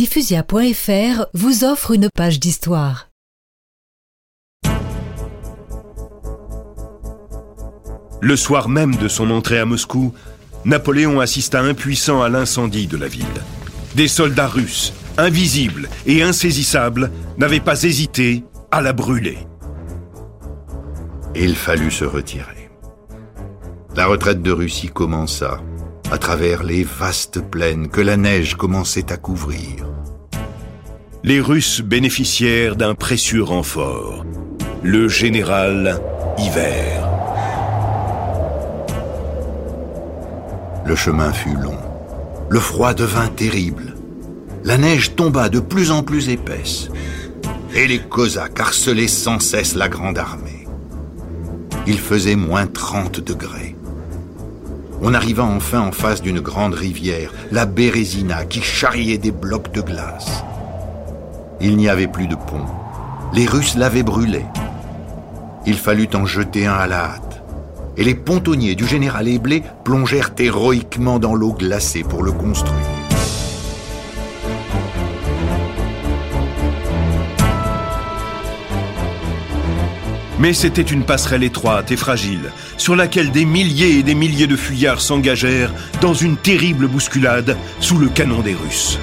Diffusia.fr vous offre une page d'histoire. Le soir même de son entrée à Moscou, Napoléon assista impuissant à l'incendie de la ville. Des soldats russes, invisibles et insaisissables, n'avaient pas hésité à la brûler. Il fallut se retirer. La retraite de Russie commença à travers les vastes plaines que la neige commençait à couvrir. Les Russes bénéficièrent d'un précieux renfort, le général Hiver. Le chemin fut long. Le froid devint terrible. La neige tomba de plus en plus épaisse. Et les Cosaques harcelaient sans cesse la grande armée. Il faisait moins 30 degrés. On arriva enfin en face d'une grande rivière, la Bérésina, qui charriait des blocs de glace. Il n'y avait plus de pont. Les Russes l'avaient brûlé. Il fallut en jeter un à la hâte. Et les pontonniers du général Eblé plongèrent héroïquement dans l'eau glacée pour le construire. Mais c'était une passerelle étroite et fragile, sur laquelle des milliers et des milliers de fuyards s'engagèrent dans une terrible bousculade sous le canon des Russes.